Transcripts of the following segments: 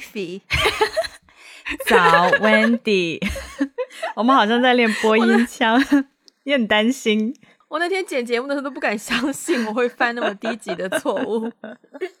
Ivy。早，Wendy。我们好像在练播音腔，也 很担心。我那天剪节目的时候都不敢相信我会犯那么低级的错误。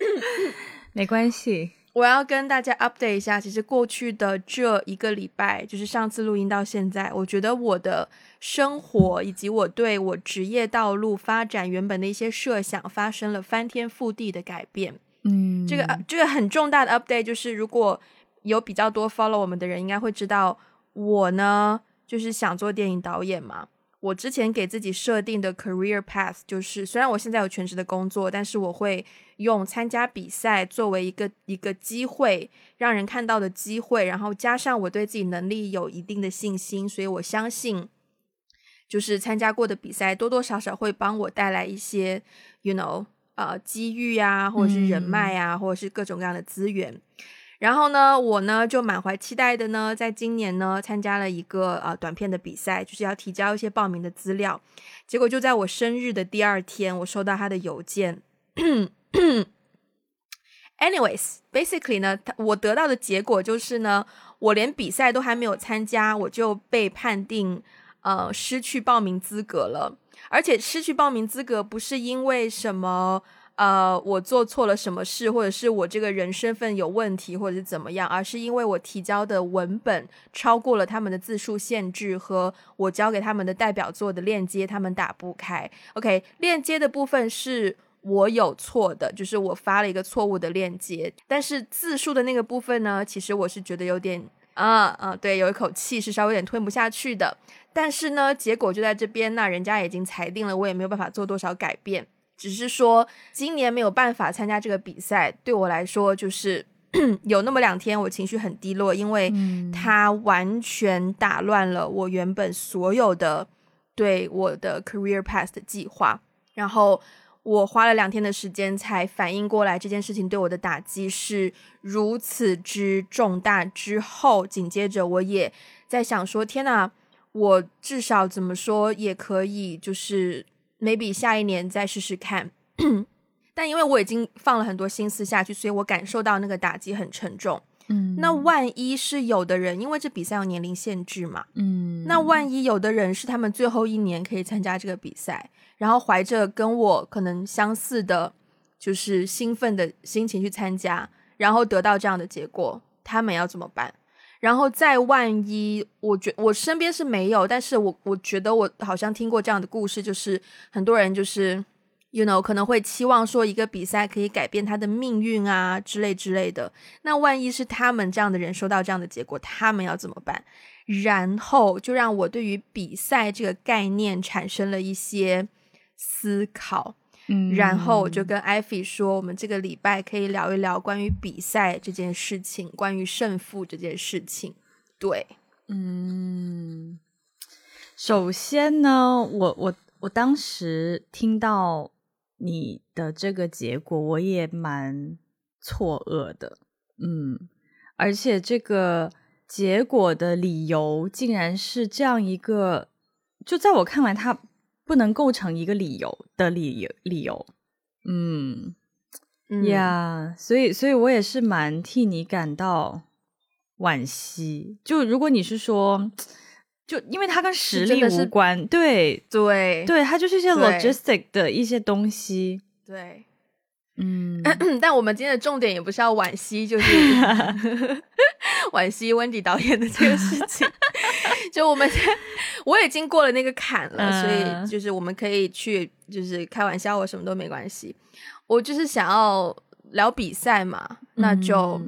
没关系，我要跟大家 update 一下，其实过去的这一个礼拜，就是上次录音到现在，我觉得我的生活以及我对我职业道路发展原本的一些设想发生了翻天覆地的改变。嗯，这个这个很重大的 update 就是，如果有比较多 follow 我们的人，应该会知道我呢，就是想做电影导演嘛。我之前给自己设定的 career path 就是，虽然我现在有全职的工作，但是我会用参加比赛作为一个一个机会，让人看到的机会，然后加上我对自己能力有一定的信心，所以我相信，就是参加过的比赛多多少少会帮我带来一些，you know，呃，机遇啊，或者是人脉啊，或者是各种各样的资源。然后呢，我呢就满怀期待的呢，在今年呢参加了一个呃短片的比赛，就是要提交一些报名的资料。结果就在我生日的第二天，我收到他的邮件。Anyways，basically 呢，我得到的结果就是呢，我连比赛都还没有参加，我就被判定呃失去报名资格了。而且失去报名资格不是因为什么。呃，我做错了什么事，或者是我这个人身份有问题，或者是怎么样，而是因为我提交的文本超过了他们的字数限制，和我交给他们的代表作的链接，他们打不开。OK，链接的部分是我有错的，就是我发了一个错误的链接，但是字数的那个部分呢，其实我是觉得有点，啊啊，对，有一口气是稍微有点吞不下去的。但是呢，结果就在这边，那人家已经裁定了，我也没有办法做多少改变。只是说今年没有办法参加这个比赛，对我来说就是 有那么两天我情绪很低落，因为它完全打乱了我原本所有的对我的 career path 的计划。然后我花了两天的时间才反应过来这件事情对我的打击是如此之重大。之后紧接着我也在想说，天哪，我至少怎么说也可以就是。maybe 下一年再试试看，但因为我已经放了很多心思下去，所以我感受到那个打击很沉重。嗯，那万一是有的人，因为这比赛有年龄限制嘛，嗯，那万一有的人是他们最后一年可以参加这个比赛，然后怀着跟我可能相似的，就是兴奋的心情去参加，然后得到这样的结果，他们要怎么办？然后再万一，我觉我身边是没有，但是我我觉得我好像听过这样的故事，就是很多人就是，you know，可能会期望说一个比赛可以改变他的命运啊之类之类的。那万一是他们这样的人收到这样的结果，他们要怎么办？然后就让我对于比赛这个概念产生了一些思考。然后我就跟艾菲说，我们这个礼拜可以聊一聊关于比赛这件事情，关于胜负这件事情。对，嗯，首先呢，我我我当时听到你的这个结果，我也蛮错愕的，嗯，而且这个结果的理由竟然是这样一个，就在我看来，他。不能构成一个理由的理由，理由，嗯，呀，所以，所以我也是蛮替你感到惋惜。就如果你是说，就因为它跟实力无关，对，对，对，它就是一些 logistic 的一些东西，对，嗯。但我们今天的重点也不是要惋惜，就是 惋惜温迪导演的这个事情。就我们，我已经过了那个坎了，所以就是我们可以去，就是开玩笑或什么都没关系。我就是想要聊比赛嘛，那就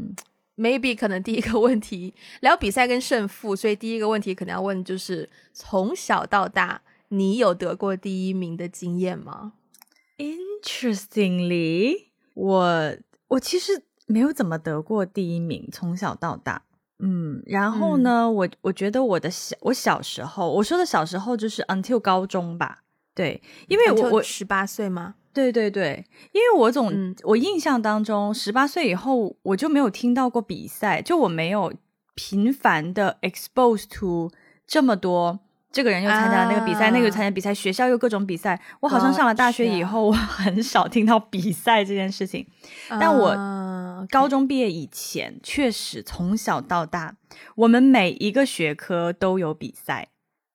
maybe 可能第一个问题聊比赛跟胜负，所以第一个问题可能要问就是从小到大你有得过第一名的经验吗？Interestingly，我我其实没有怎么得过第一名，从小到大。嗯，然后呢，我我觉得我的小我小时候，我说的小时候就是 until 高中吧，对，因为我我十八岁吗？对对对，因为我总我印象当中，十八岁以后我就没有听到过比赛，就我没有频繁的 expose to 这么多，这个人又参加了那个比赛，那个参加比赛，学校又各种比赛，我好像上了大学以后，我很少听到比赛这件事情，但我。啊，高中毕业以前，确实从小到大，我们每一个学科都有比赛。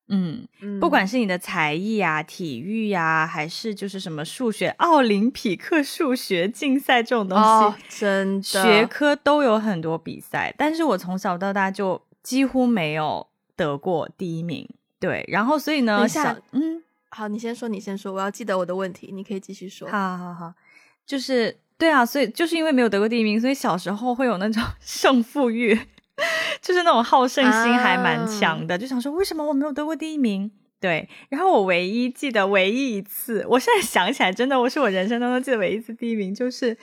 嗯，嗯不管是你的才艺啊、体育呀、还是就是什么数学、奥林匹克数学竞赛这种东西，哦，真的学科都有很多比赛。但是我从小到大就几乎没有得过第一名。对，然后所以呢，下嗯，好，你先说，你先说，我要记得我的问题，你可以继续说。好好好，就是对啊，所以就是因为没有得过第一名，所以小时候会有那种 胜负欲，就是那种好胜心还蛮强的，就想说为什么我没有得过第一名？对，然后我唯一记得唯一一次，我现在想起来，真的我是我人生当中记得唯一一次第一名，就是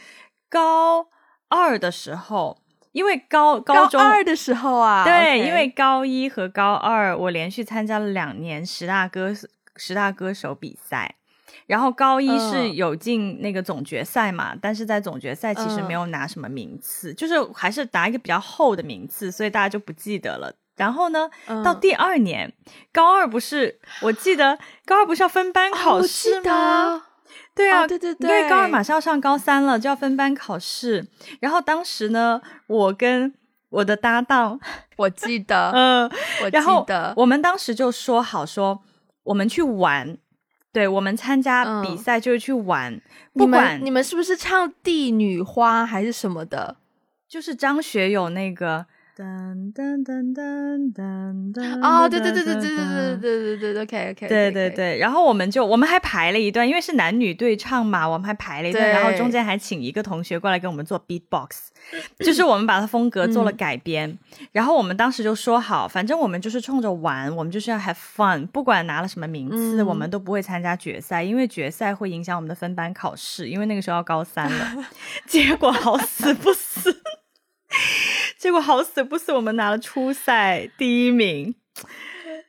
高二的时候，因为高高中二的时候啊，对因为高一和高二我连续参加了两年十大歌十大歌手比赛，然后高一是嗯。有进那个总决赛嘛，但是在总决赛其实嗯。没有拿什么名次，就是还是拿一个比较厚的名次，所以大家就不记得了。然后呢，到嗯第二年，高二不是我记得高二不是要分班哦考试得吗？对啊，哦对对因为高二马上要上高三了，就要分班考试。然后当时呢，我跟我的搭档，我记得，嗯、我然后记得，我们当时就说好说，我们去玩，对我们参加比嗯赛就是去玩，你不管们你们是不是唱《帝女花》还是什么的？就是张学友那个。噔噔噔噔噔噔哦，对对对对对对对对对对对，OK OK，对对对，然后我们就我们还排了一段，因为是男女对唱嘛，我们还排了一段，然后中间还请一个同学过来给我们做 beatbox，就是我们把它风格做了改编。然后我们当时就说好，反正我们就是冲着玩，我们就是要 have fun，不管拿了什么名次，我们都不会参加决赛，因为决赛会影响我们的分班考试，因为那个时候要高三了。结果好死不死，结果好死不死，我们拿了初赛第一名。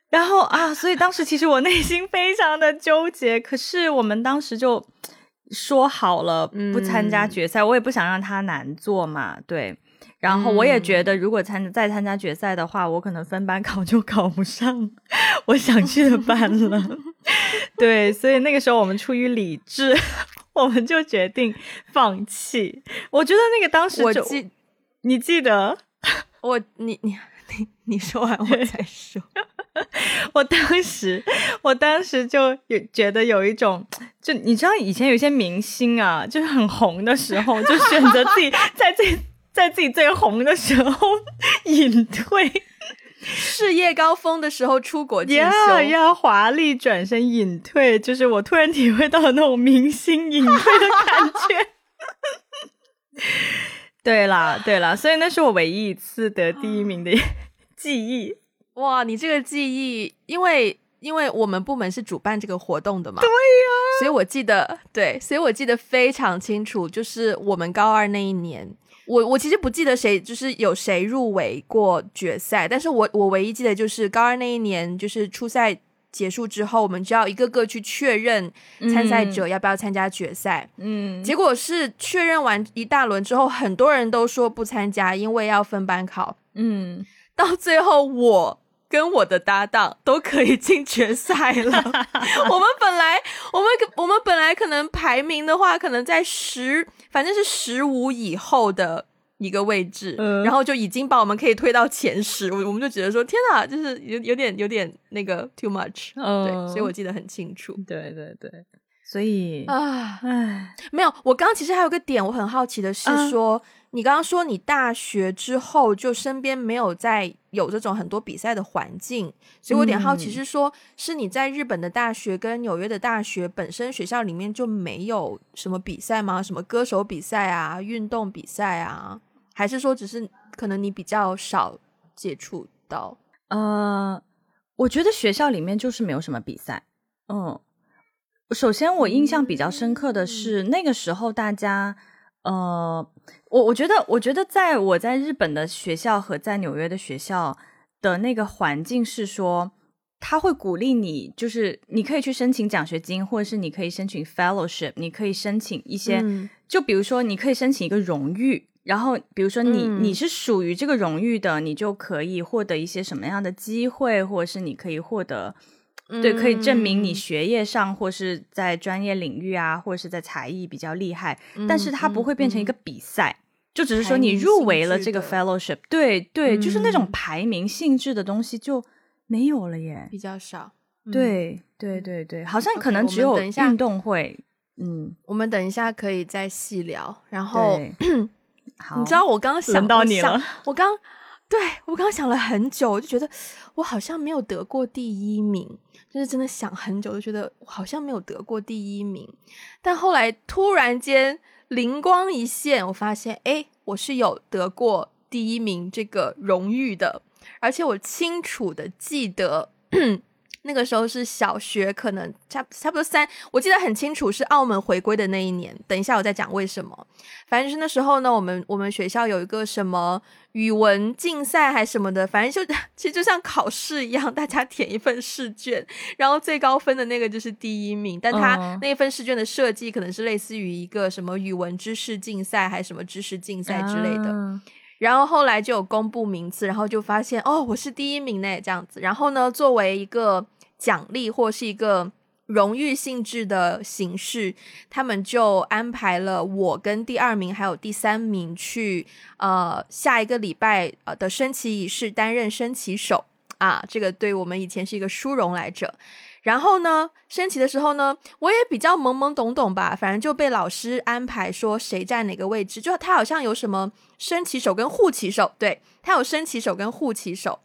然后啊，所以当时其实我内心非常的纠结，可是我们当时就说好了不参加嗯决赛，我也不想让他难做嘛，对。然后我也觉得，如果参再参加决赛的话，我可能分班考就考不上我想去的班了。对，所以那个时候我们出于理智，我们就决定放弃。我觉得那个当时就我记你记得，我你你你你说完我再说。我当时，我当时就有觉得有一种，就你知道以前有些明星啊，就是很红的时候，就选择自己 在最在自己最红的时候隐退，事业高峰的时候出国进呀修，呀，华丽转身隐退，就是我突然体会到了那种明星隐退的感觉。对啦，对啦，所以那是我唯一一次得第一名的 记忆。哇，你这个记忆，因为因为我们部门是主办这个活动的嘛，对呀、所以我记得，对，所以我记得非常清楚，就是我们高二那一年，我我其实不记得谁，就是有谁入围过决赛，但是我我唯一记得就是高二那一年，就是初赛结束之后，我们就要一个个去确认参赛者要不要参加决赛，嗯，结果是确认完一大轮之后，很多人都说不参加，因为要分班考。嗯，到最后，我跟我的搭档都可以进决赛了。我们本来，我们我们本来可能排名的话，可能在十，反正是十五以后的一个位置，嗯然后就已经把我们可以推到前十。我我们就觉得说，天哪，就是有有点有点那个 too much，、嗯对，所以我记得很清楚对对对，所以，啊。唉，没有，我刚刚其实还有个点，我很好奇的是嗯说，你刚刚说你大学之后就身边没有在有这种很多比赛的环境，所以我有点好奇嗯是说，是你在日本的大学跟纽约的大学本身学校里面就没有什么比赛吗？什么歌手比赛啊、运动比赛啊，还是说只是可能你比较少接触到？呃，我觉得学校里面就是没有什么比赛。嗯，首先我印象比较深刻的是、那个时候大家，呃，我我觉得，我觉得在我在日本的学校和在纽约的学校的那个环境是说。他会鼓励你，就是你可以去申请奖学金，或者是你可以申请 fellowship，你可以申请一些嗯就比如说，你可以申请一个荣誉，然后比如说你、嗯你是属于这个荣誉的，你就可以获得一些什么样的机会，或者是你可以获得，对，可以证明你嗯学业上或是在专业领域啊，或者是在才艺比较厉害，但是它不会变成一个比赛。就只是说你入围了这个 fellowship，对对，就是那种排名性质的东西就没有了耶，比较少。对对对对，好像可能只有运动会。嗯，我们等一下可以再细聊。然后，你知道我刚刚想到你了，我刚对我刚刚想了很久，我就觉得我好像没有得过第一名，就是真的想很久，就觉得我好像没有得过第一名。但后来突然间灵光一现，我发现，哎，我是有得过第一名这个荣誉的，而且我清楚的记得。那个时候是小学，可能差差不多三，我记得很清楚，是澳门回归的那一年。等一下我再讲为什么。反正就是那时候呢，我们我们学校有一个什么语文竞赛还什么的，反正就 其实就像考试一样，大家填一份试卷，然后最高分的那个就是第一名。但他那一份试卷的设计可能是类似于一个什么语文知识竞赛，还是什么知识竞赛之类的。然后后来就有公布名次，然后就发现哦，我是第一名呢，这样子。然后呢，作为一个奖励或是一个荣誉性质的形式，他们就安排了我跟第二名还有第三名去呃下一个礼拜呃的升旗仪式担任升旗手啊，这个对我们以前是一个殊荣来着。然后呢，升旗的时候呢，我也比较懵懵懂懂吧，反正就被老师安排说谁站哪个位置，就他好像有什么升旗手跟护旗手，对他有升旗手跟护旗手。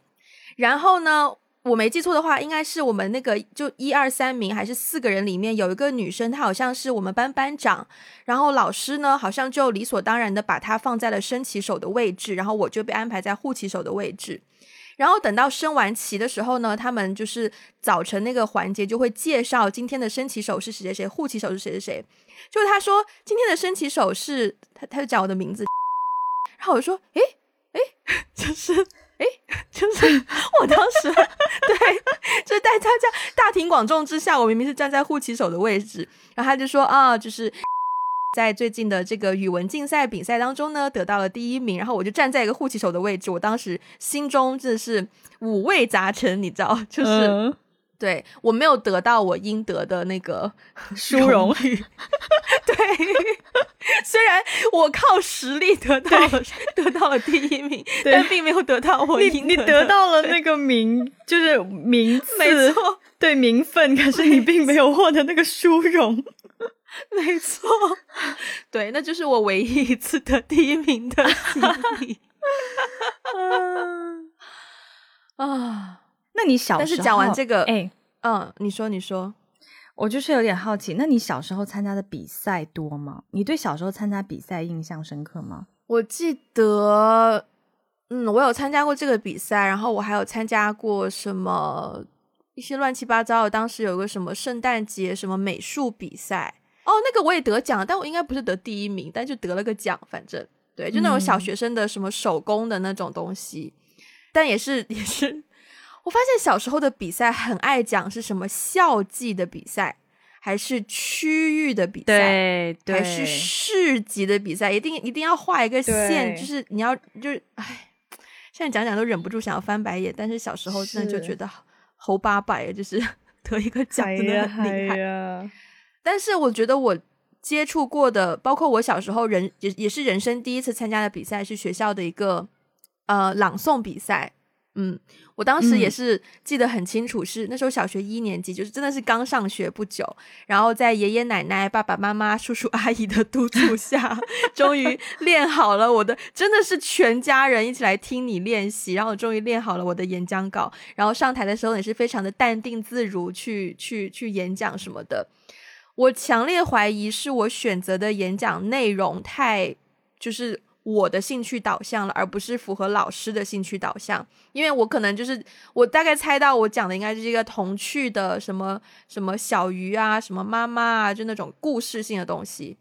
然后呢？我没记错的话，应该是我们那个就一二三名还是四个人里面有一个女生，她好像是我们班班长，然后老师呢好像就理所当然的把她放在了升旗手的位置，然后我就被安排在护旗手的位置。然后等到升完旗的时候呢，他们就是早晨那个环节就会介绍今天的升旗手是谁谁谁，护旗手是谁谁谁。就是他说今天的升旗手是他，他就讲我的名字，然后我说，诶诶，就是。哎，就是我当时，广众之下，我明明是站在护旗手的位置，然后他就说啊，就是 在最近的这个语文竞赛比赛当中呢，得到了第一名，然后我就站在一个护旗手的位置，我当时心中真的是五味杂陈，你知道，就是。对我没有得到我应得的那个 殊荣誉，对，虽然我靠实力得到了得到了第一名，但并没有得到我应你得到了那个名，就是名次，没错，对名分，可是你并没有获得那个殊荣，没错，对，那就是我唯一一次得第一名的 经历，啊。那你小时候，但是讲完这个，哎，嗯，你说，你说，我就是有点好奇，那你小时候参加的比赛多吗？你对小时候参加比赛印象深刻吗？我记得，嗯，我有参加过这个比赛，然后我还有参加过什么一些乱七八糟的。当时有个什么圣诞节什么美术比赛，哦，那个我也得奖，但我应该不是得第一名，但就得了个奖，反正对，就那种小学生的什么手工的那种东西，但也是 也是。我发现小时候的比赛很爱讲是什么校际的比赛，还是区域的比赛，对，还是市级的比赛，一定一定要画一个线，就是你要就是哎，现在讲讲都忍不住想要翻白眼，但是小时候真的就觉得猴八百，就是 得一个奖真的很厉害。但是我觉得我接触过的，包括我小时候人也也是人生第一次参加的比赛，是学校的一个呃朗诵比赛。嗯，我当时也是记得很清楚，是那时候小学一年级，就是真的是刚上学不久，然后在爷爷奶奶、爸爸妈妈、叔叔阿姨的督促下，终于练好了我的，真的是全家人一起来听你练习，然后终于练好了我的演讲稿，然后上台的时候也是非常的淡定自如去去去演讲什么的。我强烈怀疑是我选择的演讲内容太就是。我的兴趣导向了，而不是符合老师的兴趣导向。因为我可能就是我大概猜到我讲的应该是一个童趣的什么什么小鱼啊，什么妈妈啊，就那种故事性的东西。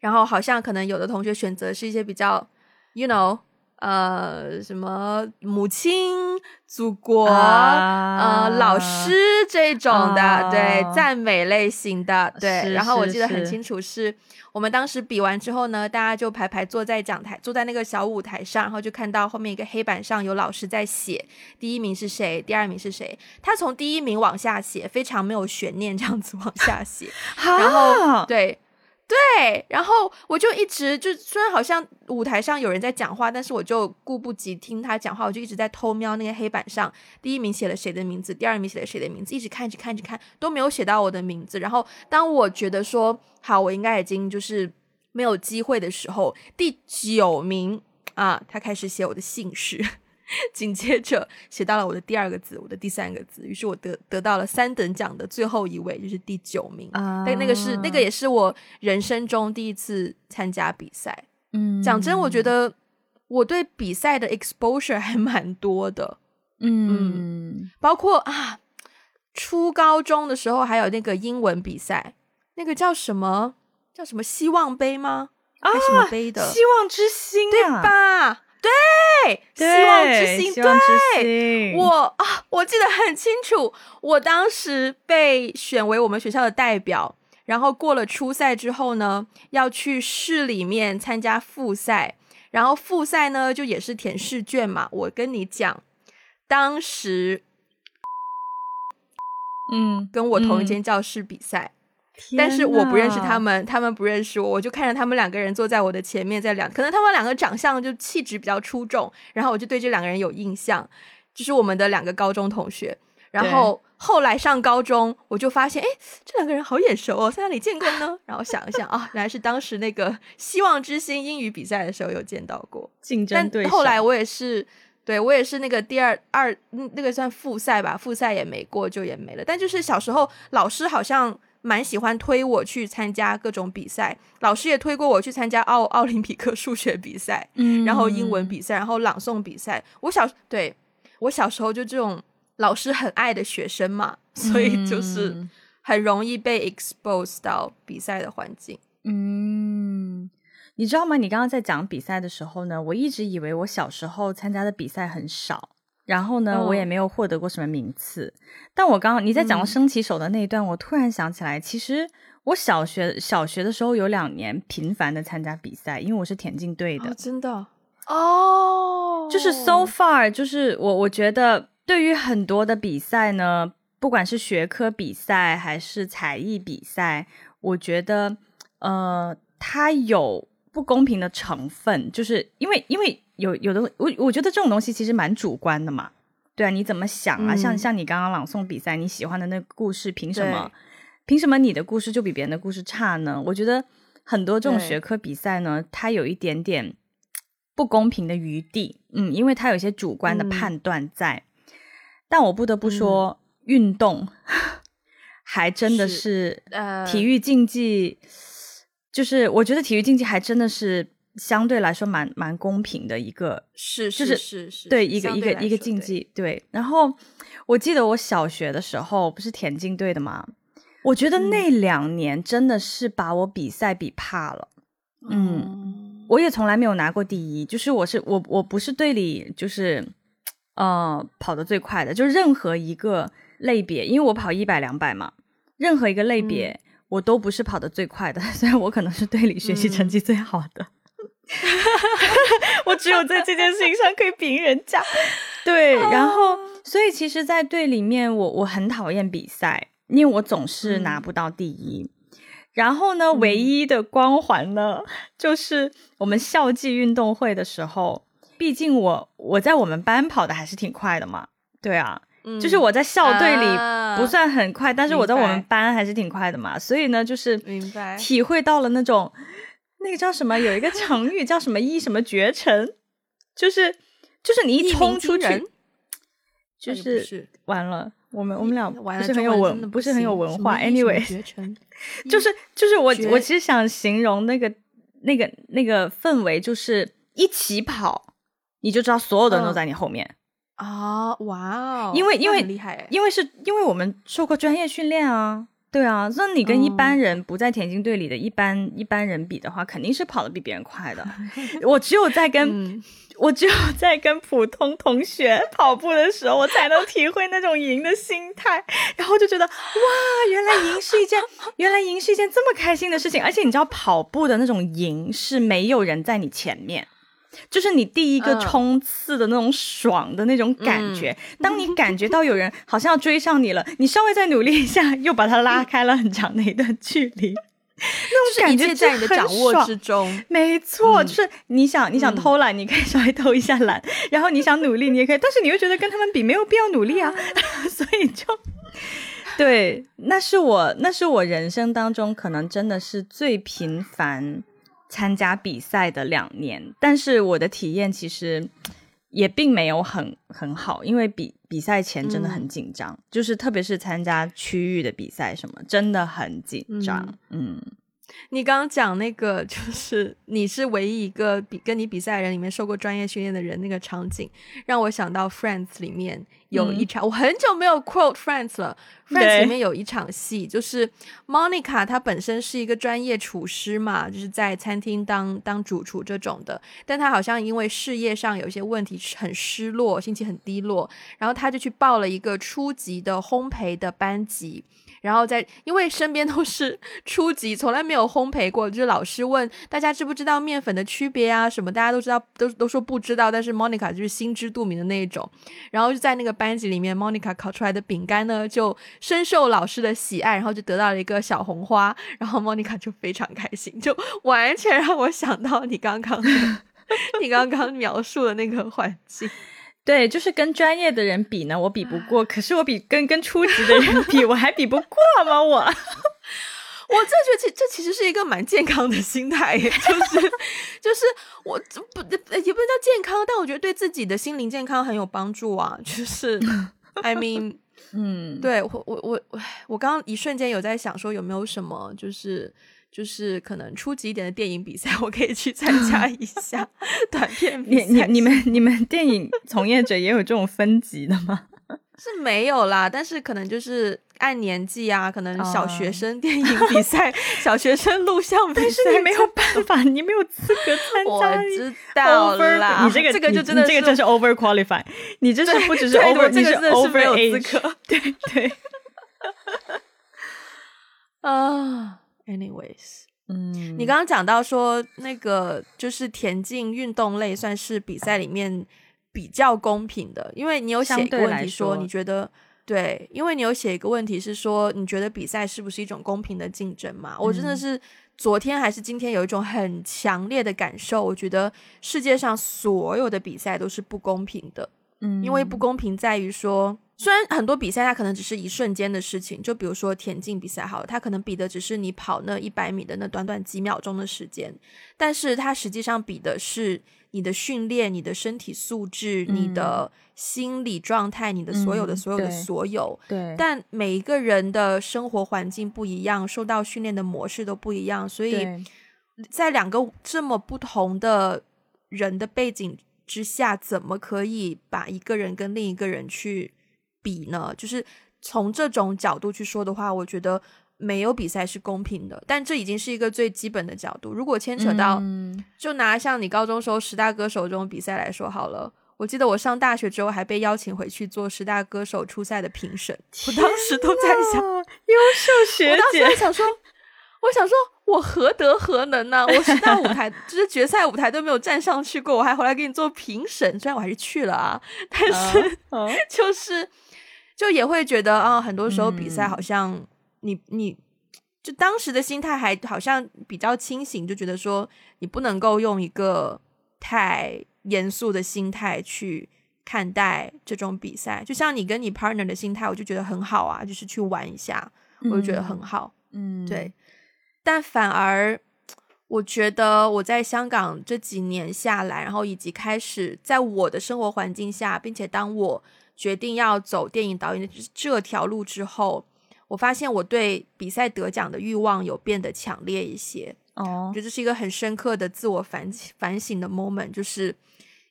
然后好像可能有的同学选择是一些比较，you know。呃，什么母亲、祖国、呃，老师这种的，对，赞美类型的，对。然后我记得很清楚，是我们当时比完之后呢，大家就排排坐在讲台，坐在那个小舞台上，然后就看到后面一个黑板上有老师在写第一名是谁，第二名是谁。他从第一名往下写，非常没有悬念，这样子往下写。然后对。对，然后我就一直就虽然好像舞台上有人在讲话，但是我就顾不及听他讲话，我就一直在偷瞄那个黑板上，第一名写了谁的名字，第二名写了谁的名字，一直看，一直看，一直看，都没有写到我的名字。然后当我觉得说好，我应该已经就是没有机会的时候，第九名啊，他开始写我的姓氏。紧接着写到了我的第二个字，我的第三个字，于是我得得到了三等奖的最后一位，就是第九名。但那个是那个也是我人生中第一次参加比赛。嗯，讲真，我觉得我对比赛的 exposure 还蛮多的。嗯，包括啊，初高中的时候还有那个英文比赛，那个叫什么叫什么希望杯吗？啊，什么杯的？希望之星，对吧？对，希望之星，对，我啊，我记得很清楚，我当时被选为我们学校的代表，然后过了初赛之后呢，要去市里面参加复赛，然后复赛呢就也是填试卷嘛。我跟你讲，当时，嗯，跟我同一间教室比赛。但是我不认识他们，他们不认识我，我就看着他们两个人坐在我的前面，在两，可能他们两个长相就气质比较出众，然后我就对这两个人有印象，就是我们的两个高中同学。然后后来上高中，我就发现，哎，这两个人好眼熟哦，在哪里见过呢？然后想一想啊，原来是当时那个希望之星英语比赛的时候有见到过。竞争对手。后来我也是，对我也是那个第二二，那个算复赛吧，复赛也没过，就也没了。但就是小时候老师好像。蛮喜欢推我去参加各种比赛，老师也推过我去参加奥奥林匹克数学比赛，嗯，然后英文比赛，然后朗诵比赛。我小对我小时候就这种老师很爱的学生嘛，所以就是很容易被 expose 到比赛的环境。嗯，你知道吗？你刚刚在讲比赛的时候呢，我一直以为我小时候参加的比赛很少。然后呢，我也没有获得过什么名次。但我刚刚你在讲到升旗手的那一段，我突然想起来，其实我小学小学的时候有两年频繁的参加比赛，因为我是田径队的。真的哦，就是 so far，就是我我觉得对于很多的比赛呢，不管是学科比赛还是才艺比赛，我觉得呃，它有不公平的成分，就是因为因为。有有的我我觉得这种东西其实蛮主观的嘛，对啊，你怎么想啊？像像你刚刚朗诵比赛，你喜欢的那个故事，凭什么凭什么你的故事就比别人的故事差呢？我觉得很多这种学科比赛呢，它有一点点不公平的余地，嗯，因为它有一些主观的判断在。但我不得不说，运动还真的是呃，体育竞技，就是我觉得体育竞技还真的是。相对来说蛮蛮公平的一个，是是是是，对一个一个一个竞技对。然后我记得我小学的时候不是田径队的嘛？我觉得那两年真的是把我比赛比怕了。嗯，我也从来没有拿过第一，就是我是我我不是队里就是呃跑得最快的，就是任何一个类别，因为我跑一百两百嘛，任何一个类别我都不是跑得最快的，虽然我可能是队里学习成绩最好的。我只有在这件事情上可以比人家，对，然后所以其实，在队里面，我我很讨厌比赛，因为我总是拿不到第一。然后呢，唯一的光环呢，就是我们校际运动会的时候，毕竟我我在我们班跑的还是挺快的嘛，对啊，就是我在校队里不算很快，但是我在我们班还是挺快的嘛，所以呢，就是体会到了那种。那个叫什么？有一个成语叫什么“一什么绝尘”，就是就是你一冲出去，就是完了。我们我们俩不是很有文，不是很有文化。Anyway，绝尘就是就是我我其实想形容那个那个那个氛围，就是一起跑，你就知道所有的人都在你后面啊！哇哦，因为因为厉害，因为是因为我们受过专业训练啊。对啊，那你跟一般人不在田径队里的一般一般人比的话，肯定是跑得比别人快的。我只有在跟我只有在跟普通同学跑步的时候，我才能体会那种赢的心态，然后就觉得哇，原来赢是一件 原来赢是一件这么开心的事情，而且你知道跑步的那种赢是没有人在你前面。就是你第一个冲刺的那种爽的那种感觉，当你感觉到有人好像要追上你了，你稍微再努力一下，又把他拉开了很长的一段距离。那种感觉在你的掌握之中。没错，就是你想你想偷懒，你可以稍微偷一下懒；然后你想努力，你也可以，但是你又觉得跟他们比没有必要努力啊，所以就对，那是我那是我人生当中可能真的是最频繁参加比赛的两年，但是我的体验其实。也并没有很很好，因为比比赛前真的很紧张，就是特别是参加区域的比赛什么，真的很紧张。嗯，你刚刚讲那个，就是你是唯一一个比跟你比赛人里面受过专业训练的人，那个场景让我想到《Friends》里面。有一场，我很久没有 quote Friends 了。Friends 里面有一场戏，就是 Monica 她本身是一个专业厨师嘛，就是在餐厅当当主厨这种的，但她好像因为事业上有一些问题，很失落，心情很低落，然后她就去报了一个初级的烘焙的班级。然后在，因为身边都是 初级，从来没有烘焙过，就是老师问大家知不知道面粉的区别啊什么，大家都知道，都都说不知道，但是 Monica 就是心知肚明的那一种。然后就在那个班级里面，Monica 烤出来的饼干呢，就深受老师的喜爱，然后就得到了一个小红花，然后 Monica 就非常开心，就完全让我想到你刚刚 你刚刚描述的那个环境。对，就是跟专业的人比呢，我比不过。可是我比跟跟初级的人比，我还比不过吗？我，我这这这其实是一个蛮健康的心态，就是 就是我不也不能叫健康，但我觉得对自己的心灵健康很有帮助啊。就是，I mean，嗯，对我我我我我刚刚一瞬间有在想说有没有什么就是。就是可能初级一点的电影比赛，我可以去参加一下 短片比赛。你你你们你们 电影从业者也有这种分级的吗？是没有啦，但是可能就是按年纪啊，可能小学生电影比赛、小学生录像比赛，但是你没有办法，你没有资格参加。我知道啦，你这个这个就真的这个真是 over qualify，你这是不只是 over，你是 over 资格。对对。啊。Anyways，嗯，你刚刚讲到说那个就是田径运动类算是比赛里面比较公平的，因为你有写一个问题说你觉得对，因为你有写一个问题是说你觉得比赛是不是一种公平的竞争嘛？我真的是昨天还是今天有一种很强烈的感受，我觉得世界上所有的比赛都是不公平的，嗯，因为不公平在于说。虽然很多比赛它可能只是一瞬间的事情，就比如说田径比赛好了，它可能比的只是你跑那一百米的那短短几秒钟的时间，但是它实际上比的是你的训练、你的身体素质、你的心理状态、你的所有的所有的所有。对。但每一个人的生活环境不一样，受到训练的模式都不一样，所以在两个这么不同的人的背景之下，怎么可以把一个人跟另一个人去？比呢，就是从这种角度去说的话，我觉得没有比赛是公平的。但这已经是一个最基本的角度。如果牵扯到，就拿像你高中时候十大歌手这种比赛来说好了。我记得我上大学之后还被邀请回去做十大歌手初赛的评审。我当时都在想，优秀学姐，我当时想说，我想说我何德何能呢？我十大舞台 就是决赛舞台都没有站上去过，我还回来给你做评审。虽然我还是去了啊，但是 就是。就也会觉得啊，很多时候比赛好像你你就当时的心态还好像比较清醒，就觉得说你不能够用一个太严肃的心态去看待这种比赛。就像你跟你 partner 的心态，我就觉得很好啊，就是去玩一下，我就觉得很好。嗯，对。但反而我觉得我在香港这几年下来，然后以及开始在我的生活环境下，并且当我。决定要走电影导演的这条路之后，我发现我对比赛得奖的欲望有变得强烈一些。哦，我觉得这是一个很深刻的自我反反省的 moment，就是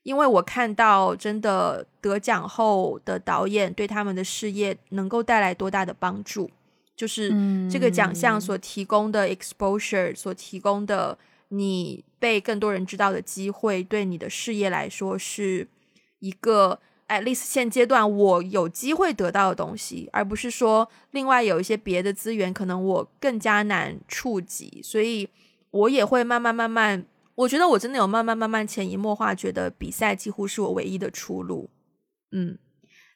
因为我看到真的得奖后的导演对他们的事业能够带来多大的帮助，就是这个奖项所提供的 exposure，所提供的你被更多人知道的机会，对你的事业来说是一个。At least 现阶段我有机会得到的东西，而不是说另外有一些别的资源，可能我更加难触及，所以我也会慢慢慢慢，我觉得我真的有慢慢慢慢潜移默化，觉得比赛几乎是我唯一的出路。嗯，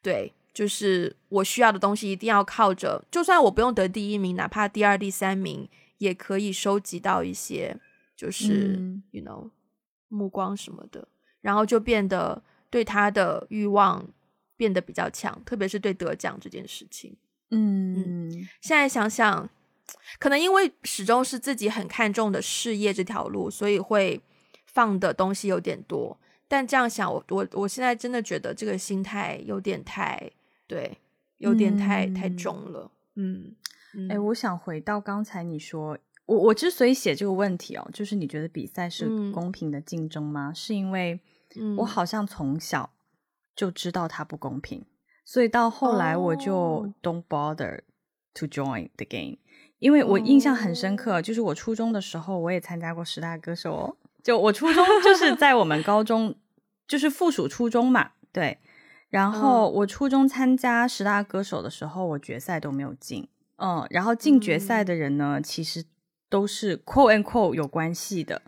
对，就是我需要的东西一定要靠着，就算我不用得第一名，哪怕第二、第三名，也可以收集到一些，就是、嗯。you know 目光什么的，然后就变得对他的欲望变得比较强，特别是对得奖这件事情。嗯现在想想，可能因为始终是自己很看重的事业这条路，所以会放的东西有点多。但这样想，我我我现在真的觉得这个心态有点太对，有点太、太嗯重了。嗯，哎、嗯我想回到刚才你说，我我之所以写这个问题哦，就是你觉得比赛是嗯公平的竞争吗？是因为嗯我好像从小就知道它不公平，所以到后来我就哦 don't bother to join the game。因为我印象很深刻，哦就是我初中的时候，我也参加过十大歌手哦。就我初中就是在我们高中，就是附属初中嘛，对。然后嗯我初中参加十大歌手的时候，我决赛都没有进，嗯，然后进决赛的人呢，其实都是 quote and quote 有关系的，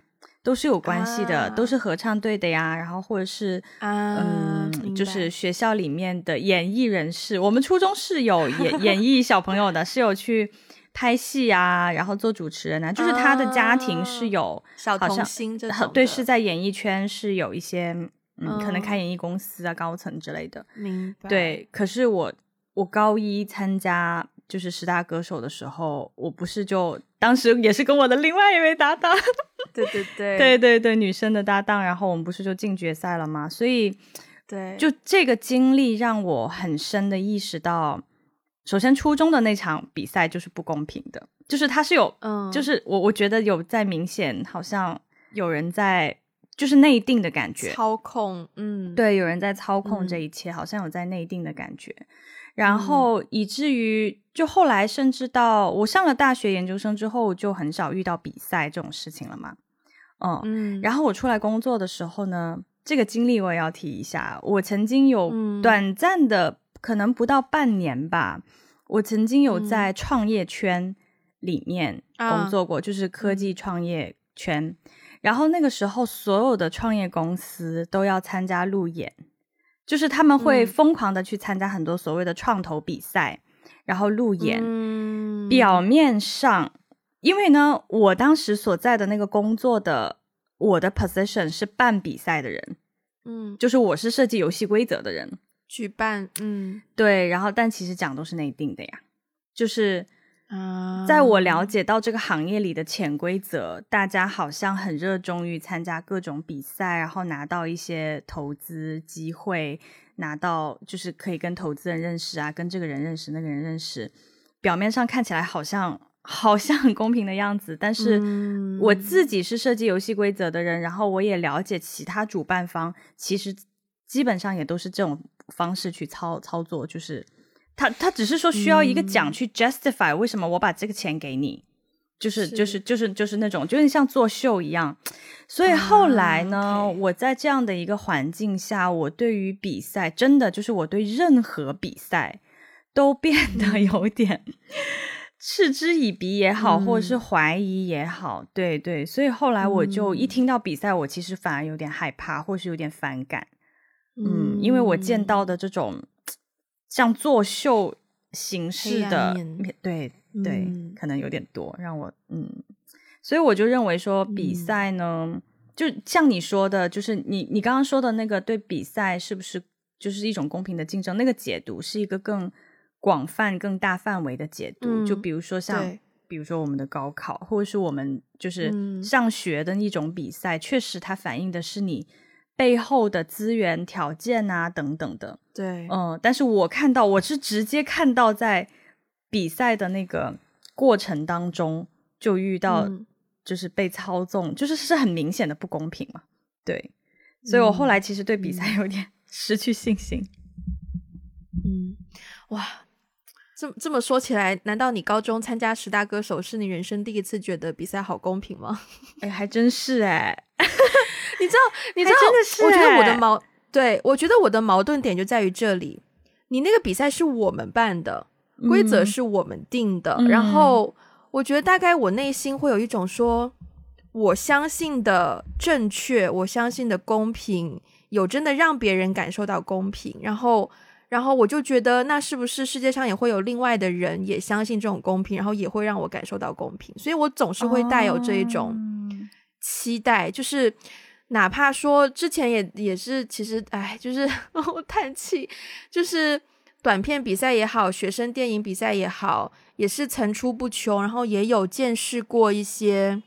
都是有关系的，啊都是合唱队的呀，然后或者是啊嗯，就是学校里面的演艺人士，我们初中是有演演艺小朋友的，是有去拍戏啊，然后做主持人啊，就是他的家庭是有小童好像星这种 对，是在演艺圈是有一些嗯，可能嗯。开演艺公司啊、高层之类的。明白。对，可是我我高一参加就是十大歌手的时候，我不是就当时也是跟我的另外一位搭档，对对对。对对对，女生的搭档，然后我们不是就进决赛了吗？所以对，就这个经历让我很深的意识到，首先初中的那场比赛就是不公平的，就是它是有，嗯。就是我我觉得有在明显好像有人在就是内定的感觉，操控，嗯，对，有人在操控这嗯。一切，好像有在内定的感觉，然后以至于就后来甚至到我上了大学研究生之后，就很少遇到比赛这种事情了嘛，嗯，嗯，然后我出来工作的时候呢，这个经历我也要提一下。我曾经有嗯。短暂的，可能不到半年吧，我曾经有嗯。在创业圈里面啊工作过，就是科技创业圈。然后那个时候，所有的创业公司都要参加路演，就是他们会嗯。疯狂的去参加很多所谓的创投比赛，然后路演。嗯。表面上，因为呢，我当时所在的那个工作的我的 position 是办比赛的人，嗯。就是我是设计游戏规则的人，举办，嗯。对，然后但其实奖都是内定的呀，就是啊，在我了解到这个行业里的潜规则，大家好像很热衷于参加各种比赛，然后拿到一些投资机会，拿到就是可以跟投资人认识啊，跟这个人认识，那个人认识，表面上看起来好像好像很公平的样子，但是嗯。我自己是设计游戏规则的人，然后我也了解其他主办方，其实基本上也都是这种方式去操操作，就是他他只是说需要一个奖嗯。去 justify 为什么我把这个钱给你，就是是就是就是就是那种，就是像作秀一样。所以后来呢，我在这样的一个环境下，我对于比赛真的就是我对任何比赛都变得。嗯有点嗤之以鼻也好，或者是嗯。怀疑也好，对对。所以后来我就一嗯。听到比赛，我其实反而有点害怕，或是有点反感。嗯，因为我见到的这种像作秀形式的面，对对，嗯可能有点多，让我嗯，所以我就认为说比嗯赛呢，就像你说的，就是你你刚刚说的那个对比赛是不是就是一种公平的竞争？那个解读是一个更广泛、更大范围的解读，就嗯比如说像。比如说我们的高考，或者是我们就是嗯上学的一种比赛，确实它反映的是你背后的资源条件啊等等的。对，嗯，但是我看到，我是直接看到在比赛的那个过程当中就遇到，嗯就是被操纵，就是是很明显的不公平嘛。对，所以我后来其实对比赛有点 失去信心。嗯，哇，这这么说起来，难道你高中参加十大歌手是你人生第一次觉得比赛好公平吗？哎，还真是哎，你知道，你知道，真的是我觉得我的欸矛，对我觉得我的矛盾点就在于这里。你那个比赛是我们办的，规则嗯是我们定的，嗯然后我觉得大概我内心会有一种说，我相信的正确，我相信的公平，有真的让别人感受到公平，然后然后我就觉得，那是不是世界上也会有另外的人也相信这种公平，然后也会让我感受到公平？所以我总是会带有这一种期待，就是哪怕说之前也也是，其实哎，就是 我叹气，就是短片比赛也好，学生电影比赛也好，也是层出不穷，然后也有见识过一些。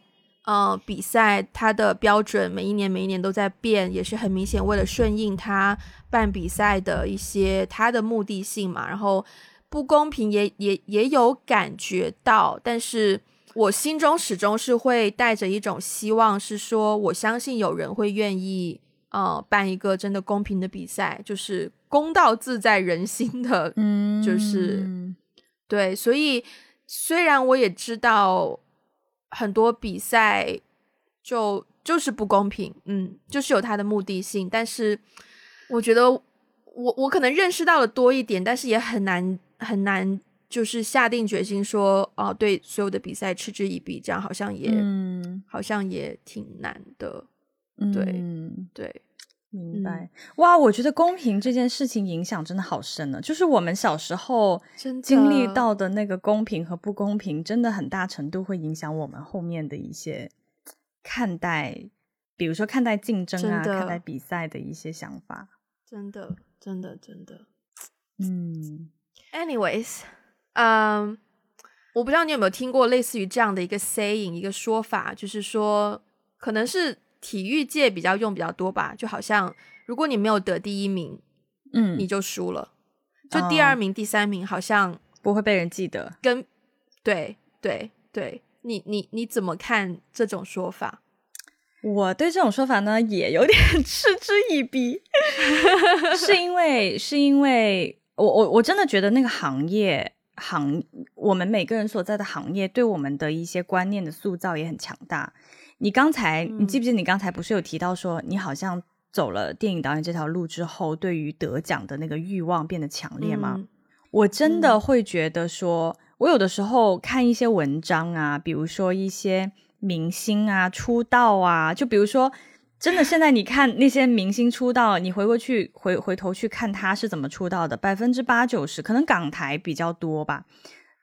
呃，比赛它的标准每一年每一年都在变，也是很明显为了顺应他办比赛的一些他的目的性嘛。然后不公平也也也有感觉到，但是我心中始终是会带着一种希望，是说我相信有人会愿意呃办一个真的公平的比赛，就是公道自在人心的，嗯，就是对。所以虽然我也知道。很多比赛就就是不公平，嗯，就是有它的目的性。但是我觉得我我可能认识到了多一点，但是也很难很难，就是下定决心说哦，对所有的比赛嗤之以鼻，这样好像也嗯好像也挺难的，对嗯对。明白哇！我觉得公平这件事情影响真的好深呢。就是我们小时候经历到的那个公平和不公平，真的很大程度会影响我们后面的一些看待，比如说看待竞争啊、看待比赛的一些想法。真的，真的，真的。嗯，anyways，嗯，我不知道你有没有听过类似于这样的一个 saying，一个说法，就是说可能是。体育界比较用比较多吧，就好像如果你没有得第一名，嗯，你就输了。就第二名、第三名好像不会被人记得。跟对对对，你你你怎么看这种说法？我对这种说法呢也有点 嗤之以鼻，是因为是因为我我我真的觉得那个行业行我们每个人所在的行业对我们的一些观念的塑造也很强大。你刚才，你记不记得你刚才不是有提到说，你好像走了电影导演这条路之后，对于得奖的那个欲望变得强烈吗？我真的会觉得说，我有的时候看一些文章啊，比如说一些明星啊出道啊，就比如说，真的现在你看那些明星出道，你回过去回回头去看他是怎么出道的，百分之八九十可能港台比较多吧，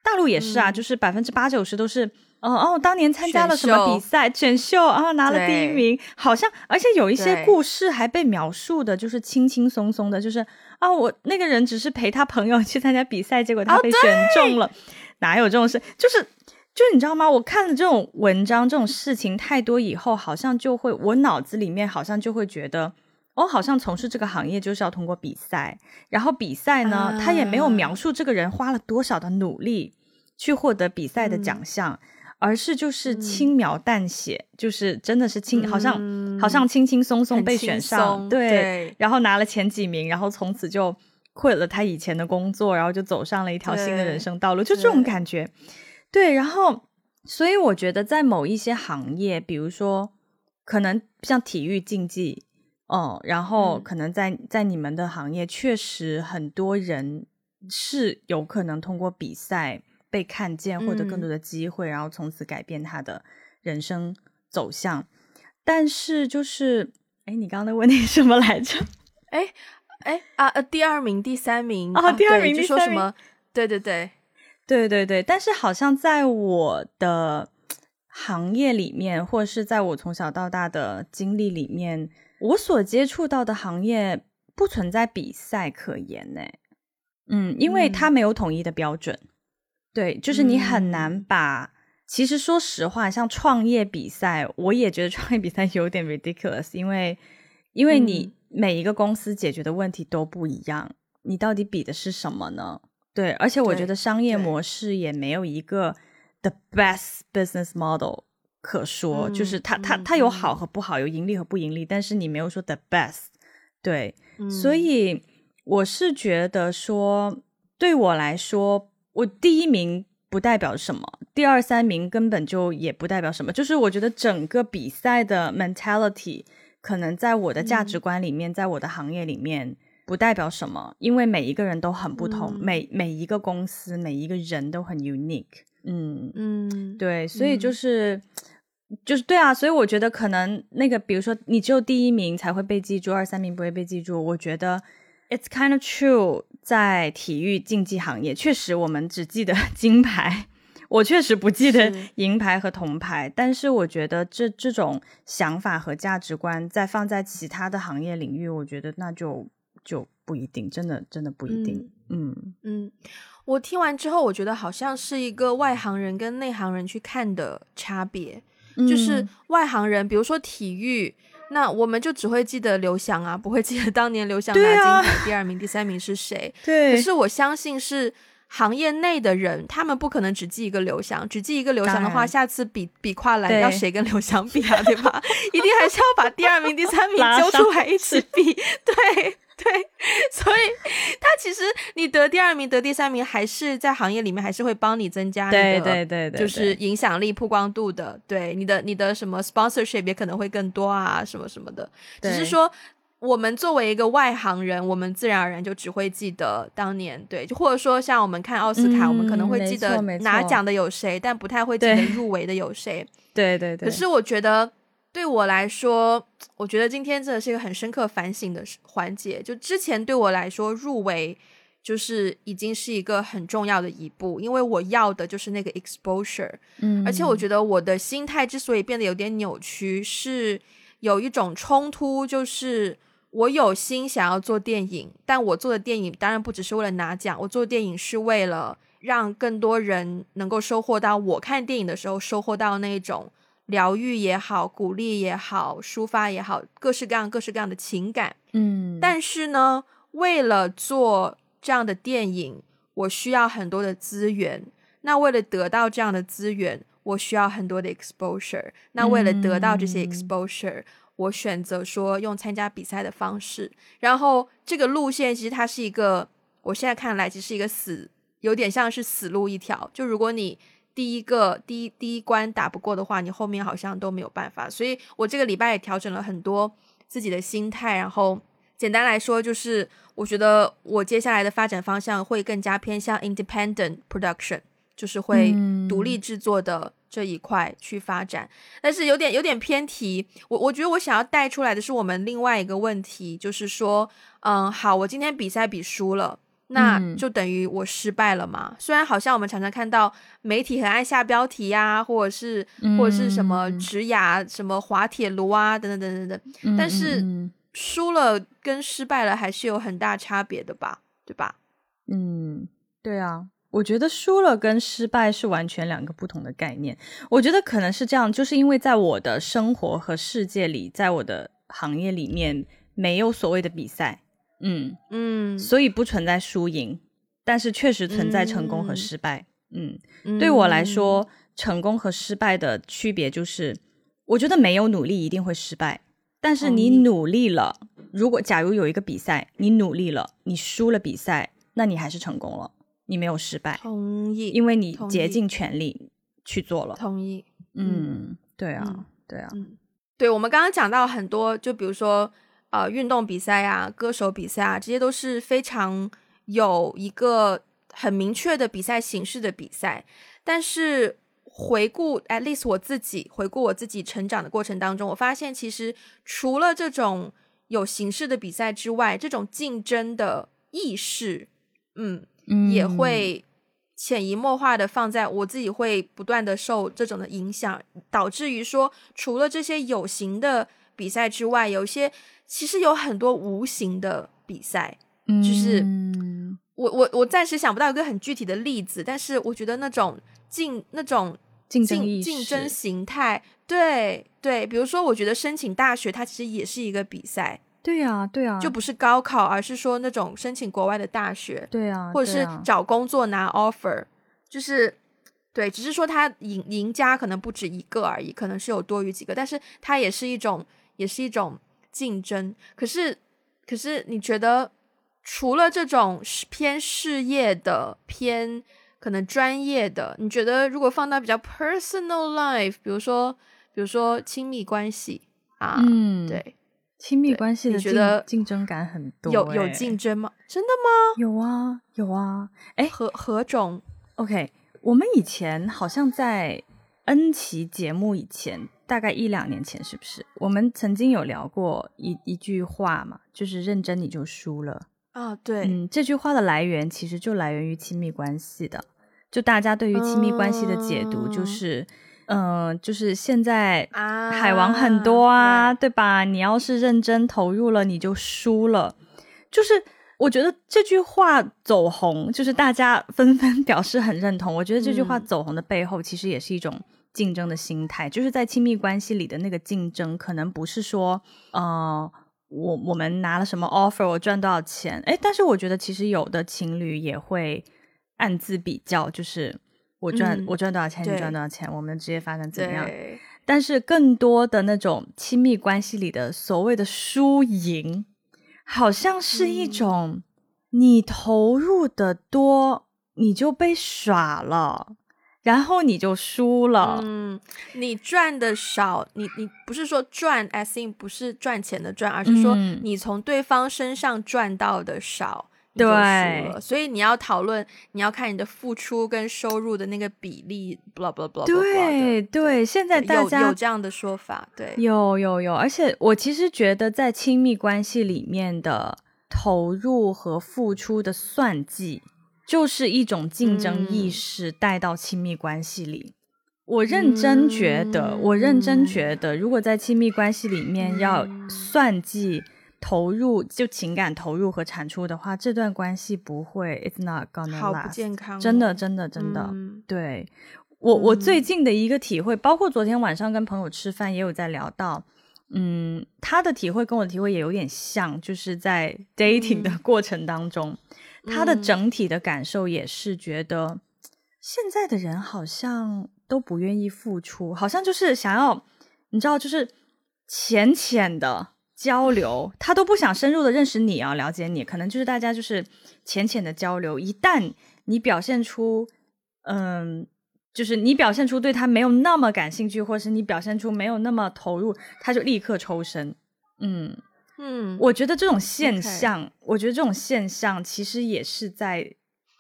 大陆也是啊，就是百分之八九十都是。哦哦，当年参加了什么比赛？选秀啊，拿了第一名，好像而且有一些故事还被描述的，就是轻轻松松的，就是啊，我那个人只是陪他朋友去参加比赛，结果他被选中了，哪有这种事？就是就你知道吗？我看了这种文章，这种事情太多以后，好像就会我脑子里面好像就会觉得，哦，好像从事这个行业就是要通过比赛，然后比赛呢，他也没有描述这个人花了多少的努力去获得比赛的奖项。而是就是轻描淡写，就是真的是轻，好像好像轻轻松松被选上，对，然后拿了前几名，然后从此就 quit 了他以前的工作，然后就走上了一条新的人生道路，就这种感觉。对，然后所以我觉得在某一些行业，比如说可能像体育竞技，哦，然后可能在在你们的行业，确实很多人是有可能通过比赛。被看见，获得更多的机会，然后从此改变他的人生走向。但是，就是，哎，你刚刚的问题什么来着？哎，哎啊，呃，第二名、第三名啊，第二名、第三名，对对对，对对对。但是，好像在我的行业里面，或者是在我从小到大的经历里面，我所接触到的行业不存在比赛可言呢。嗯，因为它没有统一的标准。对，就是你很难把。其实说实话，像创业比赛，我也觉得创业比赛有点 ridiculous，因为因为你每一个公司解决的问题都不一样，你到底比的是什么呢？对，而且我觉得商业模式也没有一个 the best business model 可说，就是它它它有好和不好，有盈利和不盈利，但是你没有说 the best。对，所以我是觉得说，对我来说。我第一名不代表什么，第二三名根本就也不代表什么。就是我觉得整个比赛的 mentality 可能在我的价值观里面，在我的行业里面不代表什么，因为每一个人都很不同，每每一个公司每一个人都很 unique。嗯嗯，对，所以就是就是对啊，所以我觉得可能那个，比如说你只有第一名才会被记住，二三名不会被记住。我觉得。It's kind of true，在体育竞技行业，确实我们只记得 金牌，我确实不记得银牌和铜牌。但是我觉得这这种想法和价值观，再放在其他的行业领域，我觉得那就就不一定，真的真的不一定。嗯嗯，我听完之后，我觉得好像是一个外行人跟内行人去看的差别，就是外行人，比如说体育。那我们就只会记得刘翔啊，不会记得当年刘翔拿金牌第二名、第三名是谁。对。可是我相信是行业内的人，他们不可能只记一个刘翔，只记一个刘翔的话，下次比比跨栏要谁跟刘翔比啊？对吧？一定还是要把第二名、第三名揪出来一起比。对。对，所以他其实你得第二名、得第三名，还是在行业里面还是会帮你增加你的，对对对，就是影响力、曝光度的。对，你的你的什么 sponsorship 也可能会更多啊，什么什么的。只是说，我们作为一个外行人，我们自然而然就只会记得当年，对，就或者说像我们看奥斯卡，我们可能会记得拿奖的有谁，但不太会记得入围的有谁。对对对。可是我觉得。对我来说，我觉得今天真的是一个很深刻反省的环节。就之前对我来说，入围就是已经是一个很重要的一步，因为我要的就是那个 exposure。嗯，而且我觉得我的心态之所以变得有点扭曲，是有一种冲突，就是我有心想要做电影，但我做的电影当然不只是为了拿奖，我做电影是为了让更多人能够收获到我看电影的时候收获到那种。疗愈也好，鼓励也好，抒发也好，各式各样、各式各样的情感。嗯，但是呢，为了做这样的电影，我需要很多的资源。那为了得到这样的资源，我需要很多的 exposure。那为了得到这些 exposure，我选择说用参加比赛的方式。然后这个路线其实它是一个，我现在看来其实是一个死，有点像是死路一条。就如果你第一个第一第一关打不过的话，你后面好像都没有办法。所以我这个礼拜也调整了很多自己的心态。然后简单来说，就是我觉得我接下来的发展方向会更加偏向 independent production，就是会独立制作的这一块去发展。但是有点有点偏题。我我觉得我想要带出来的是我们另外一个问题，就是说，嗯，好，我今天比赛比输了。那就等于我失败了嘛？虽然好像我们常常看到媒体很爱下标题呀，或者是或者是什么直雅、什么滑铁卢啊，等等等等等，但是输了跟失败了还是有很大差别的吧？对吧？嗯，对啊，我觉得输了跟失败是完全两个不同的概念。我觉得可能是这样，就是因为在我的生活和世界里，在我的行业里面没有所谓的比赛。嗯嗯，所以不存在输赢，但是确实存在成功和失败。嗯，对我来说，成功和失败的区别就是，我觉得没有努力一定会失败，但是你努力了，如果假如有一个比赛，你努力了，你输了比赛，那你还是成功了，你没有失败。同意，因为你竭尽全力去做了。同意。嗯，对啊，对啊。嗯，对，我们刚刚讲到很多，就比如说。呃，运动比赛啊，歌手比赛啊，这些都是非常有一个很明确的比赛形式的比赛。但是回顾，at least 我自己回顾我自己成长的过程当中，我发现其实除了这种有形式的比赛之外，这种竞争的意识，嗯，也会潜移默化的放在我自己会不断的受这种的影响，导致于说，除了这些有形的比赛之外，有些。其实有很多无形的比赛，就是我我我暂时想不到一个很具体的例子，但是我觉得那种竞那种竞争竞争形态，对对，比如说我觉得申请大学它其实也是一个比赛，对呀对呀，就不是高考，而是说那种申请国外的大学，对啊，或者是找工作拿 offer，就是对，只是说他赢赢家可能不止一个而已，可能是有多余几个，但是它也是一种也是一种。竞争，可是，可是，你觉得除了这种偏事业的、偏可能专业的，你觉得如果放到比较 personal life，比如说，比如说亲密关系啊，嗯，对，亲密关系的觉得竞争感很多，有有竞争吗？真的吗？有啊，有啊，哎，何何种？OK，我们以前好像在 N 期节目以前。大概一两年前，是不是我们曾经有聊过一一句话嘛？就是认真你就输了。啊，对，嗯，这句话的来源其实就来源于亲密关系的，就大家对于亲密关系的解读就嗯是，嗯、就是现在啊海王很多啊，对吧？你要是认真投入了，你就输了。就是我觉得这句话走红，就是大家纷纷表示很认同。我觉得这句话嗯走红的背后，其实也是一种竞争的心态，就是在亲密关系里的那个竞争，可能不是说，呃，我我们拿了什么 offer，我赚多少钱，哎，但是我觉得其实有的情侣也会暗自比较，就是我赚、嗯我赚多少钱，你赚多少钱，我们的职业发展怎么样？但是更多的那种亲密关系里的所谓的输赢，好像是一嗯种你投入的多，你就被耍了，然后你就输了。嗯，你赚的少，你你不是说赚，as in 不是赚钱的赚，而是说嗯你从对方身上赚到的少。对了，所以你要讨论，你要看你的付出跟收入的那个比例，blah blah blah blah blah 的。对对，现在大家有这样的说法，对，有有有，而且我其实觉得，在亲密关系里面的投入和付出的算计，就是一种竞争意嗯。识带到亲密关系里。我认真觉得，我认真觉得，如果在亲密关系里面要嗯。算计投入，就情感投入和产出的话，这段关系不会，it's not gonna 好不。健康哦，真的，真的，真的。嗯。对。我，我最嗯。近的一个体会，包括昨天晚上跟朋友吃饭也有在聊到，嗯，他的体会跟我的体会也有点像，就是在 dating 的嗯过程当中，他的嗯整体的感受也是觉得，现在的人好像都不愿意付出，好像就是想要，你知道，就是浅浅的。交流，他都不想深入的认识你啊，了解你，可能就是大家就是浅浅的交流。一旦你表现出，嗯，就是你表现出对他没有那么感兴趣，或是你表现出没有那么投入，他就立刻抽身。嗯，嗯，我觉得这种现象我觉得这种现象其实也是在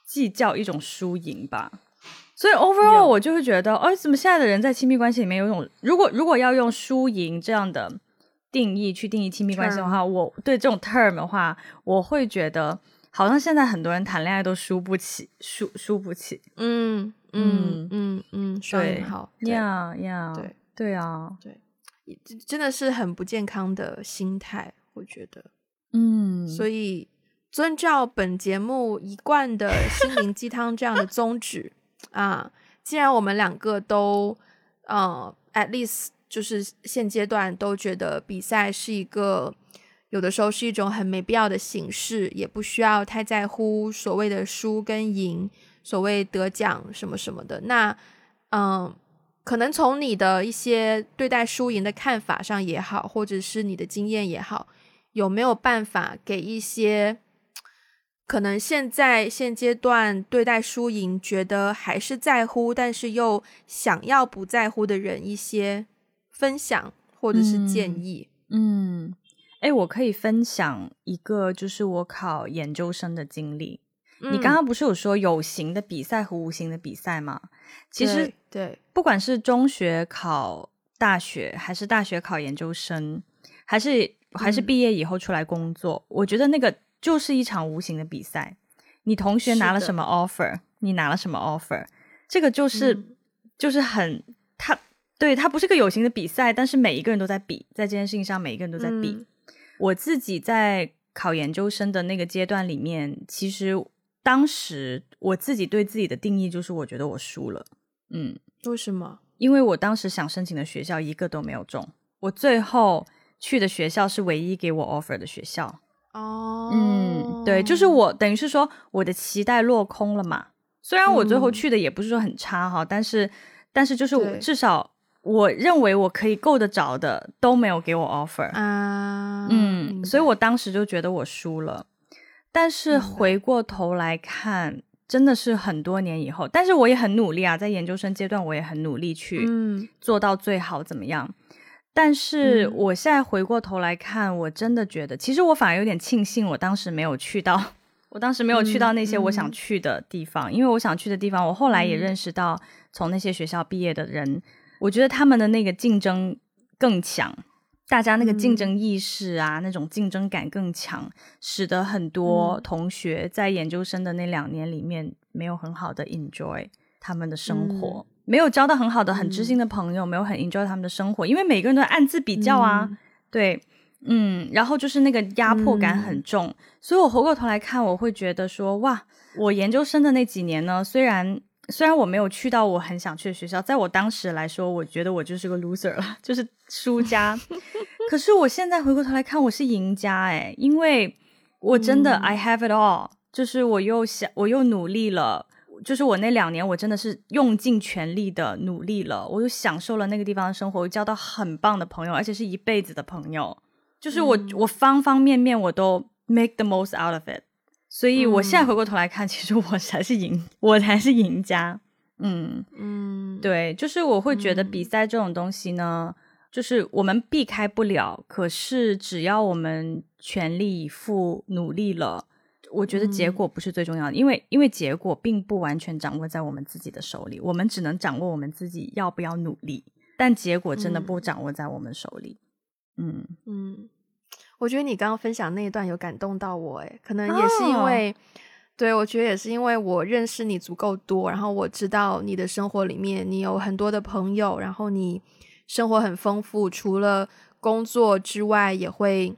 计较一种输赢吧。所以 overall 我就会觉得，哦，怎么现在的人在亲密关系里面有一种，如果如果要用输赢这样的定义去定义亲密关系的话，我对这种 term 的话，我会觉得好像现在很多人谈恋爱都输不起，输输不起。嗯嗯嗯嗯，双对引号，对呀呀，对对啊，对。真的是很不健康的心态，我觉得。嗯，所以遵照本节目一贯的 心灵鸡汤这样的宗旨啊，既然我们两个都呃，at least 就是现阶段都觉得比赛是一个有的时候是一种很没必要的形式，也不需要太在乎所谓的输跟赢，所谓得奖什么什么的。那嗯。可能从你的一些对待输赢的看法上也好，或者是你的经验也好，有没有办法给一些可能现在现阶段对待输赢觉得还是在乎，但是又想要不在乎的人一些分享或者是建议？嗯，哎，我可以分享一个，就是我考研究生的经历。你刚嗯刚不是有说有形的比赛和无形的比赛吗？其实对对，不管是中学考大学，还是大学考研究生，还是还是嗯毕业以后出来工作，我觉得那个就是一场无形的比赛。你同学拿了什么 offer，你拿了什么 offer，这个就是、嗯就是很他对他不是个有形的比赛，但是每一个人都在比，在这件事情上，每一个人都在比。嗯我自己在考研究生的那个阶段里面，其实当时我自己对自己的定义就是，我觉得我输了。嗯，为什么？因为我当时想申请的学校一个都没有中，我最后去的学校是唯一给我 offer 的学校。哦，嗯，对，就是我等于是说我的期待落空了嘛。虽然我最后嗯去的也不是说很差哈，但是但是就是我至少我认为我可以够得着的都没有给我 offer。啊，嗯，所以我当时就觉得我输了。但是回过头来看，真的是很多年以后，但是我也很努力啊，在研究生阶段我也很努力去嗯做到最好，怎么样？但是嗯。我现在回过头来看，我真的觉得，其实我反而有点庆幸，我当时没有去到，我当时没有去到那些我想去的地方，因为我想去的地方，我后来也嗯。认识到，从那些学校毕业的人，我觉得他们的那个竞争更强，大家那个竞争意识啊，那种竞争感更强，使得很多同学在研究生的那两年里面没有很好的 enjoy 他们的生活，没有交到很好的、很知心的朋友，没有很 enjoy 他们的生活，因为每个人都暗自比较啊，对。嗯，然后就是那个压迫感很重，所以我回过头来看，我会觉得说，哇，我研究生的那几年呢，虽然虽然我没有去到我很想去的学校，在我当时来说，我觉得我就是个 loser 了，就是输家。可是我现在回过头来看，我是赢家哎，因为我真的 I have it all，就是我又想，我又努力了，就是我那两年我真的是用尽全力的努力了，我又享受了那个地方的生活，我交到很棒的朋友，而且是一辈子的朋友。就是我，我方方面面我都 make the most out of it，所以我现在回过头来看，其实我才是赢，我才是赢家。嗯嗯，对，就是我会觉得比赛这种东西呢，就是我们避开不了，可是只要我们全力以赴努力了，我觉得结果不是最重要的，因为因为结果并不完全掌握在我们自己的手里，我们只能掌握我们自己要不要努力，但结果真的不掌握在我们手里。嗯嗯，我觉得你刚刚分享那一段有感动到我，诶，可能也是因为，对我觉得也是因为我认识你足够多，然后我知道你的生活里面你有很多的朋友，然后你生活很丰富，除了工作之外，也会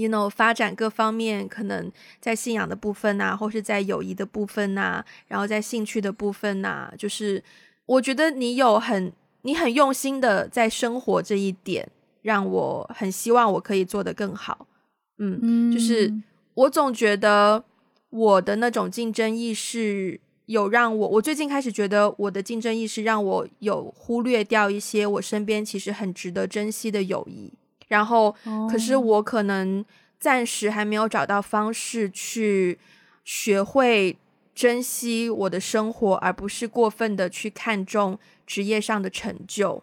，you know，发展各方面，可能在信仰的部分呐，或是在友谊的部分呐，然后在兴趣的部分呐，就是我觉得你有很你很用心的在生活这一点。让我很希望我可以做得更好，嗯，就是我总觉得我的那种竞争意识有让我，我最近开始觉得我的竞争意识让我有忽略掉一些我身边其实很值得珍惜的友谊，然后可是我可能暂时还没有找到方式去学会珍惜我的生活，而不是过分的去看重职业上的成就，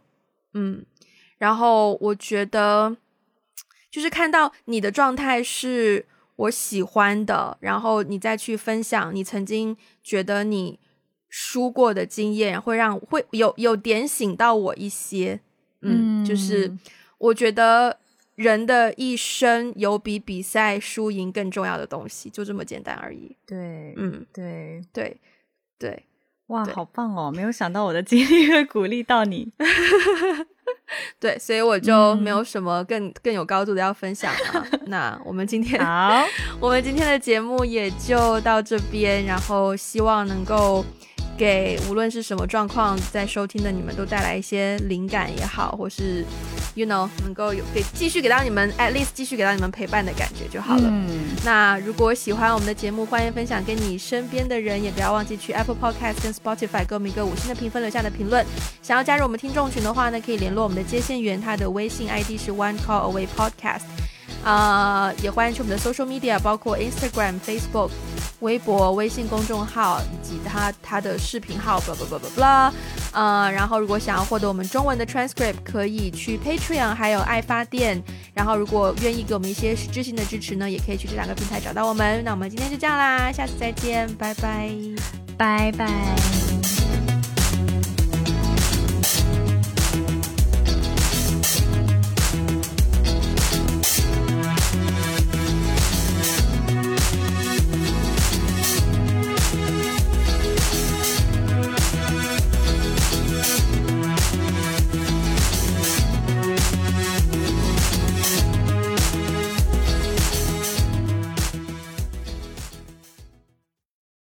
嗯。然后我觉得，就是看到你的状态是我喜欢的，然后你再去分享你曾经觉得你输过的经验，会让会有有点醒到我一些。嗯，就是我觉得人的一生有比比赛输赢更重要的东西，就这么简单而已。对，嗯，对，对，对，哇，好棒哦！没有想到我的经历会鼓励到你。对，所以我就没有什么更更有高度的要分享了。那我们今天好，我们今天的节目也就到这边，然后希望能够。给无论是什么状况，在收听的你们都带来一些灵感也好，或是 you know 能够有给继续给到你们 at least 继续给到你们陪伴的感觉就好了。嗯那如果喜欢我们的节目，欢迎分享给你身边的人，也不要忘记去 Apple Podcast 跟 Spotify 给我们一个五星的评分，留下的评论。想要加入我们听众群的话呢，可以联络我们的接线员，他的微信 ID 是 One Call Away Podcast。啊，也欢迎去我们的 social media，包括 Instagram、Facebook、微博、微信公众号以及他他的视频号，blah blah blah blah blah。呃，然后如果想要获得我们中文的 transcript，可以去 Patreon，还有爱发电。然后如果愿意给我们一些实质性的支持呢，也可以去这两个平台找到我们。那我们今天就这样啦，下次再见，拜拜，拜拜。